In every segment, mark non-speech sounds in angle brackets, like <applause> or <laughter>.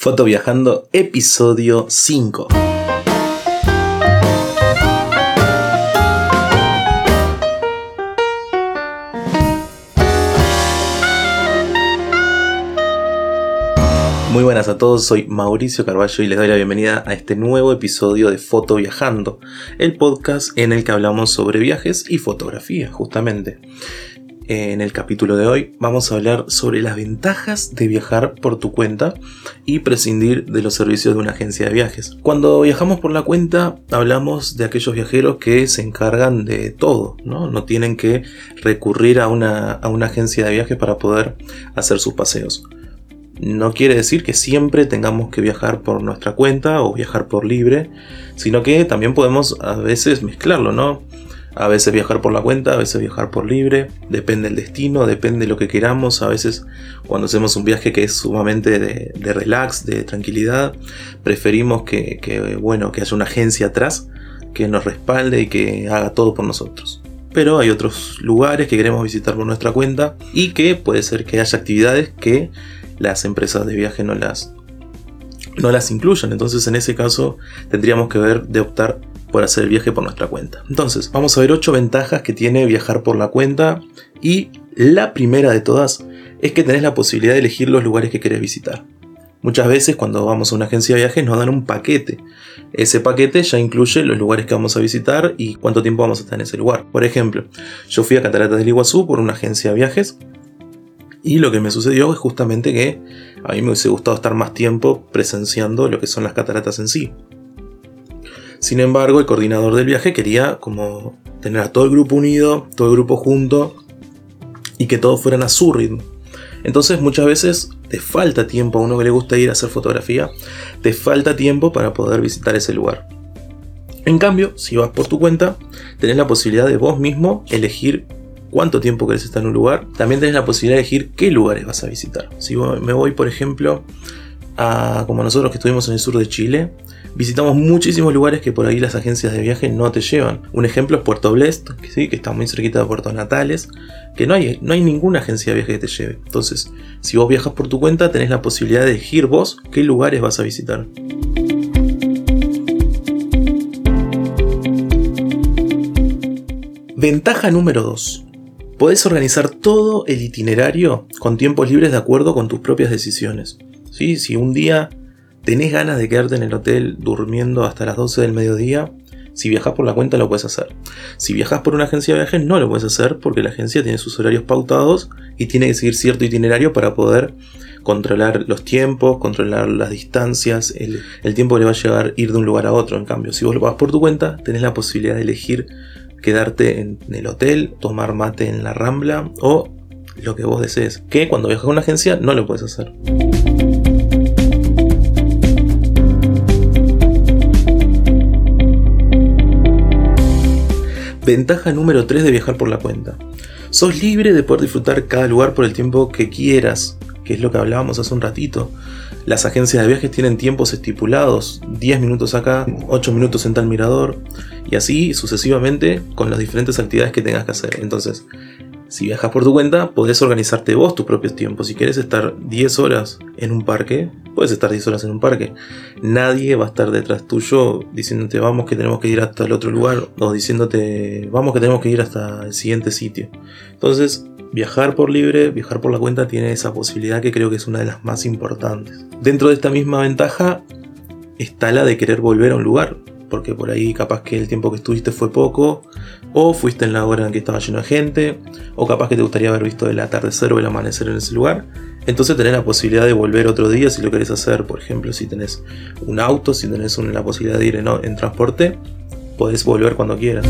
Foto Viajando, episodio 5. Muy buenas a todos, soy Mauricio Carballo y les doy la bienvenida a este nuevo episodio de Foto Viajando, el podcast en el que hablamos sobre viajes y fotografía, justamente. En el capítulo de hoy vamos a hablar sobre las ventajas de viajar por tu cuenta y prescindir de los servicios de una agencia de viajes. Cuando viajamos por la cuenta hablamos de aquellos viajeros que se encargan de todo, no, no tienen que recurrir a una, a una agencia de viajes para poder hacer sus paseos. No quiere decir que siempre tengamos que viajar por nuestra cuenta o viajar por libre, sino que también podemos a veces mezclarlo, ¿no? A veces viajar por la cuenta, a veces viajar por libre, depende del destino, depende de lo que queramos. A veces cuando hacemos un viaje que es sumamente de, relax, de tranquilidad, preferimos que, bueno, que haya una agencia atrás que nos respalde y que haga todo por nosotros. Pero hay otros lugares que queremos visitar por nuestra cuenta y que puede ser que haya actividades que las empresas de viaje no las, no las incluyan. Entonces en ese caso tendríamos que ver de optar por hacer el viaje por nuestra cuenta. Entonces, vamos a ver 8 ventajas que tiene viajar por la cuenta y la primera de todas es que tenés la posibilidad de elegir los lugares que querés visitar. Muchas veces cuando vamos a una agencia de viajes nos dan un paquete. Ese paquete ya incluye los lugares que vamos a visitar y cuánto tiempo vamos a estar en ese lugar. Por ejemplo, yo fui a Cataratas del Iguazú por una agencia de viajes y lo que me sucedió es justamente que a mí me hubiese gustado estar más tiempo presenciando lo que son las cataratas en sí. Sin embargo, el coordinador del viaje quería como tener a todo el grupo unido, todo el grupo junto y que todos fueran a su ritmo. Entonces muchas veces te falta tiempo a uno que le gusta ir a hacer fotografía, te falta tiempo para poder visitar ese lugar. En cambio, si vas por tu cuenta, tenés la posibilidad de vos mismo elegir cuánto tiempo querés estar en un lugar. También tenés la posibilidad de elegir qué lugares vas a visitar. Si me voy, por ejemplo, a como nosotros que estuvimos en el sur de Chile, visitamos muchísimos lugares que por ahí las agencias de viaje no te llevan. Un ejemplo es Puerto Blest, que, sí, que está muy cerquita de Puerto Natales, que no hay, no hay ninguna agencia de viaje que te lleve. Entonces, si vos viajas por tu cuenta, tenés la posibilidad de elegir vos qué lugares vas a visitar. Ventaja número 2. Podés organizar todo el itinerario con tiempos libres de acuerdo con tus propias decisiones. ¿Sí? Si un día tenés ganas de quedarte en el hotel durmiendo hasta las 12 del mediodía, si viajas por la cuenta lo puedes hacer. Si viajas por una agencia de viajes no lo puedes hacer porque la agencia tiene sus horarios pautados y tiene que seguir cierto itinerario para poder controlar los tiempos, controlar las distancias, el, tiempo que le va a llevar ir de un lugar a otro. En cambio, si vos lo vas por tu cuenta, tenés la posibilidad de elegir quedarte en el hotel, tomar mate en la rambla o lo que vos desees. Que cuando viajas con una agencia no lo puedes hacer. Ventaja número 3 de viajar por la cuenta. Sos libre de poder disfrutar cada lugar por el tiempo que quieras, que es lo que hablábamos hace un ratito. Las agencias de viajes tienen tiempos estipulados, 10 minutos acá, 8 minutos en tal mirador, y así sucesivamente con las diferentes actividades que tengas que hacer. Entonces, si viajas por tu cuenta, podés organizarte vos tus propios tiempos. Si quieres estar 10 horas en un parque, puedes estar 10 horas en un parque. Nadie va a estar detrás tuyo diciéndote vamos que tenemos que ir hasta el otro lugar o diciéndote vamos que tenemos que ir hasta el siguiente sitio. Entonces, viajar por libre, viajar por la cuenta tiene esa posibilidad que creo que es una de las más importantes. Dentro de esta misma ventaja está la de querer volver a un lugar porque por ahí capaz que el tiempo que estuviste fue poco, o fuiste en la hora en que estaba lleno de gente, o capaz que te gustaría haber visto el atardecer o el amanecer en ese lugar. Entonces tenés la posibilidad de volver otro día si lo querés hacer, por ejemplo, si tenés un auto, si tenés la posibilidad de ir en, en transporte, podés volver cuando quieras.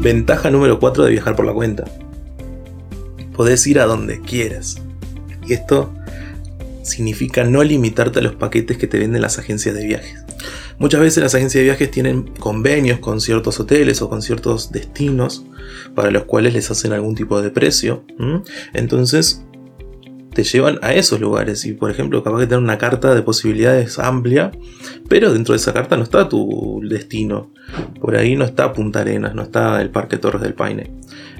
Ventaja número 4 de viajar por la cuenta podés ir a donde quieras. Y esto significa no limitarte a los paquetes que te venden las agencias de viajes. Muchas veces las agencias de viajes tienen convenios con ciertos hoteles o con ciertos destinos para los cuales les hacen algún tipo de precio. Entonces, te llevan a esos lugares. Y por ejemplo, capaz que tener una carta de posibilidades amplia, pero dentro de esa carta no está tu destino. Por ahí no está Punta Arenas, no está el Parque Torres del Paine.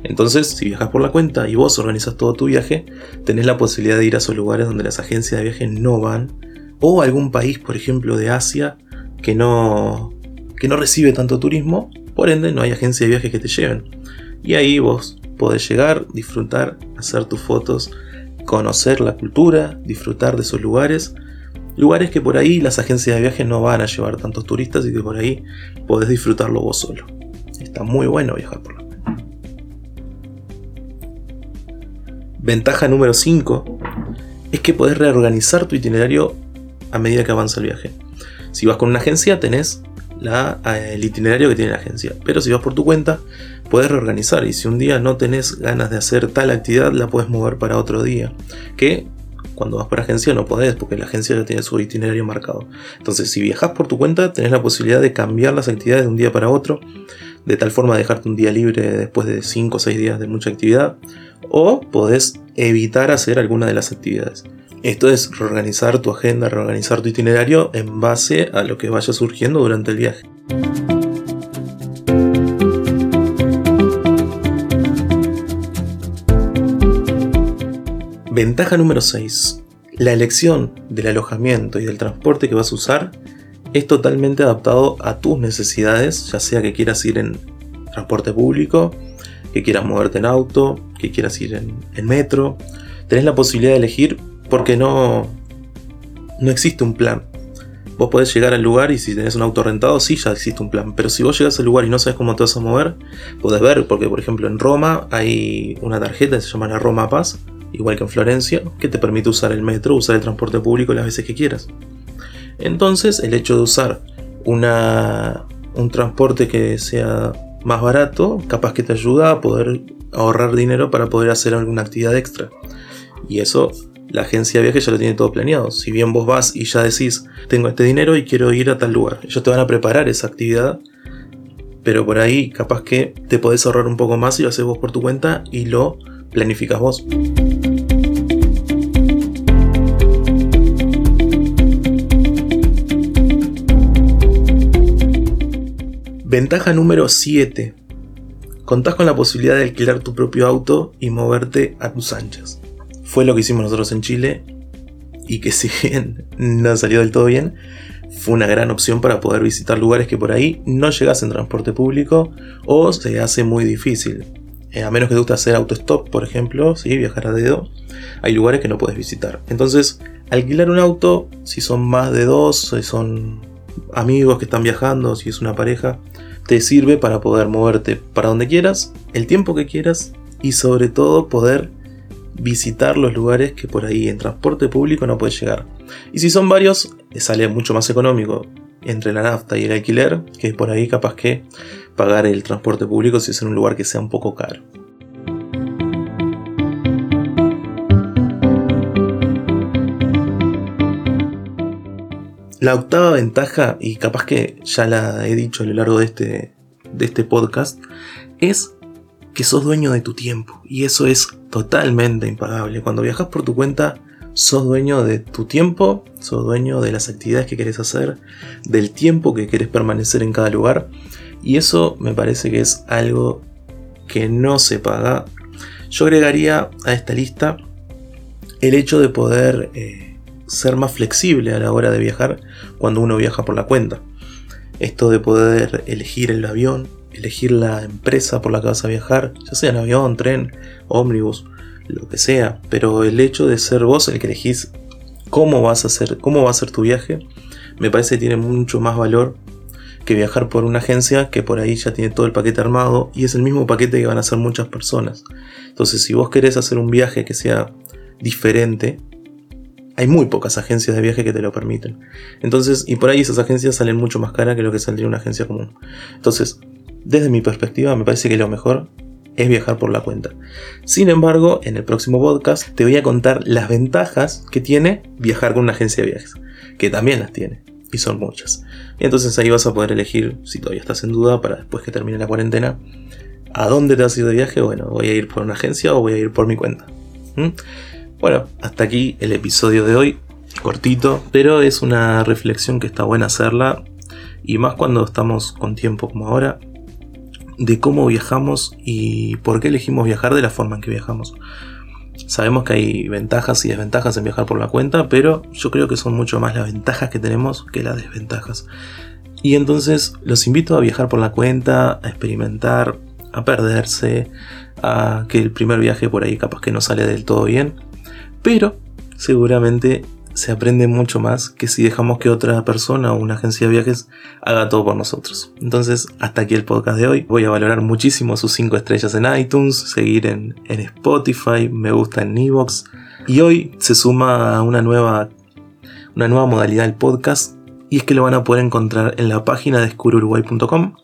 Entonces, si viajas por la cuenta y vos organizas todo tu viaje, tenés la posibilidad de ir a esos lugares donde las agencias de viaje no van. O algún país, por ejemplo, de Asia que no, que no recibe tanto turismo. Por ende, no hay agencia de viaje que te lleven. Y ahí vos podés llegar, disfrutar, hacer tus fotos conocer la cultura, disfrutar de esos lugares, lugares que por ahí las agencias de viaje no van a llevar tantos turistas y que por ahí podés disfrutarlo vos solo. Está muy bueno viajar por la Ventaja número 5 es que podés reorganizar tu itinerario a medida que avanza el viaje. Si vas con una agencia tenés eh, el itinerario que tiene la agencia, pero si vas por tu cuenta puedes reorganizar y si un día no tenés ganas de hacer tal actividad la puedes mover para otro día. Que cuando vas por agencia no podés porque la agencia ya tiene su itinerario marcado. Entonces si viajas por tu cuenta tenés la posibilidad de cambiar las actividades de un día para otro, de tal forma de dejarte un día libre después de 5 o 6 días de mucha actividad, o podés evitar hacer alguna de las actividades. Esto es reorganizar tu agenda, reorganizar tu itinerario en base a lo que vaya surgiendo durante el viaje. Ventaja número 6. La elección del alojamiento y del transporte que vas a usar es totalmente adaptado a tus necesidades, ya sea que quieras ir en transporte público, que quieras moverte en auto, que quieras ir en, metro. Tenés la posibilidad de elegir porque no, no existe un plan. Vos podés llegar al lugar y si tenés un auto rentado, sí, ya existe un plan. Pero si vos llegas al lugar y no sabes cómo te vas a mover, podés ver, porque por ejemplo en Roma hay una tarjeta que se llama la Roma Paz, igual que en Florencia, que te permite usar el metro, usar el transporte público las veces que quieras. Entonces, el hecho de usar una, un transporte que sea más barato, capaz que te ayuda a poder ahorrar dinero para poder hacer alguna actividad extra. Y eso la agencia de viaje ya lo tiene todo planeado. Si bien vos vas y ya decís, tengo este dinero y quiero ir a tal lugar, ellos te van a preparar esa actividad, pero por ahí capaz que te podés ahorrar un poco más y lo haces vos por tu cuenta y lo planificas vos. Ventaja número 7. Contás con la posibilidad de alquilar tu propio auto y moverte a tus anchas. Fue lo que hicimos nosotros en Chile y que <laughs> si bien no salió del todo bien, fue una gran opción para poder visitar lugares que por ahí no llegas en transporte público o se hace muy difícil. Eh, a menos que te guste hacer autostop, por ejemplo, ¿sí? viajar a dedo, hay lugares que no puedes visitar. Entonces, alquilar un auto, si son más de dos, si son amigos que están viajando, si es una pareja, te sirve para poder moverte para donde quieras, el tiempo que quieras y sobre todo poder visitar los lugares que por ahí en transporte público no puedes llegar. Y si son varios, sale mucho más económico entre la nafta y el alquiler, que por ahí capaz que pagar el transporte público si es en un lugar que sea un poco caro. La octava ventaja, y capaz que ya la he dicho a lo largo de este, de este podcast, es que sos dueño de tu tiempo. Y eso es totalmente impagable. Cuando viajas por tu cuenta, sos dueño de tu tiempo, sos dueño de las actividades que querés hacer, del tiempo que querés permanecer en cada lugar. Y eso me parece que es algo que no se paga. Yo agregaría a esta lista el hecho de poder eh, ser más flexible a la hora de viajar cuando uno viaja por la cuenta. Esto de poder elegir el avión, elegir la empresa por la que vas a viajar, ya sea en avión, tren, ómnibus, lo que sea, pero el hecho de ser vos el que elegís cómo vas a hacer, cómo va a ser tu viaje, me parece que tiene mucho más valor que viajar por una agencia que por ahí ya tiene todo el paquete armado y es el mismo paquete que van a hacer muchas personas. Entonces, si vos querés hacer un viaje que sea diferente, hay muy pocas agencias de viaje que te lo permiten. Entonces, y por ahí esas agencias salen mucho más caras que lo que saldría una agencia común. Entonces, desde mi perspectiva, me parece que lo mejor es viajar por la cuenta. Sin embargo, en el próximo podcast te voy a contar las ventajas que tiene viajar con una agencia de viajes, que también las tiene y son muchas. Y entonces ahí vas a poder elegir, si todavía estás en duda, para después que termine la cuarentena, a dónde te vas a de viaje. Bueno, voy a ir por una agencia o voy a ir por mi cuenta. Bueno, hasta aquí el episodio de hoy, cortito, pero es una reflexión que está buena hacerla, y más cuando estamos con tiempo como ahora, de cómo viajamos y por qué elegimos viajar de la forma en que viajamos. Sabemos que hay ventajas y desventajas en viajar por la cuenta, pero yo creo que son mucho más las ventajas que tenemos que las desventajas. Y entonces los invito a viajar por la cuenta, a experimentar, a perderse, a que el primer viaje por ahí capaz que no sale del todo bien, pero seguramente se aprende mucho más que si dejamos que otra persona o una agencia de viajes haga todo por nosotros. Entonces, hasta aquí el podcast de hoy. Voy a valorar muchísimo sus 5 estrellas en iTunes, seguir en, Spotify, me gusta en Evox. Y hoy se suma una nueva, una nueva modalidad del podcast y es que lo van a poder encontrar en la página de escururuguay.com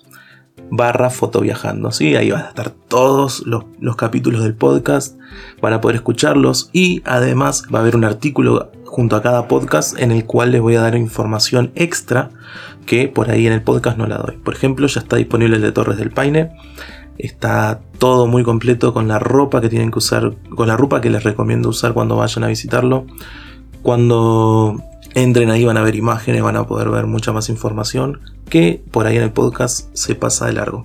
barra fotoviajando. ¿sí? Ahí van a estar todos los, los, capítulos del podcast, van a poder escucharlos y además va a haber un artículo junto a cada podcast en el cual les voy a dar información extra que por ahí en el podcast no la doy. Por ejemplo, ya está disponible el de Torres del Paine. Está todo muy completo con la ropa que tienen que usar, con la ropa que les recomiendo usar cuando vayan a visitarlo. Cuando entren ahí van a ver imágenes, van a poder ver mucha más información que por ahí en el podcast se pasa de largo.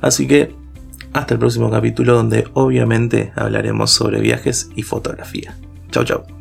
Así que hasta el próximo capítulo donde obviamente hablaremos sobre viajes y fotografía. Chao, chao.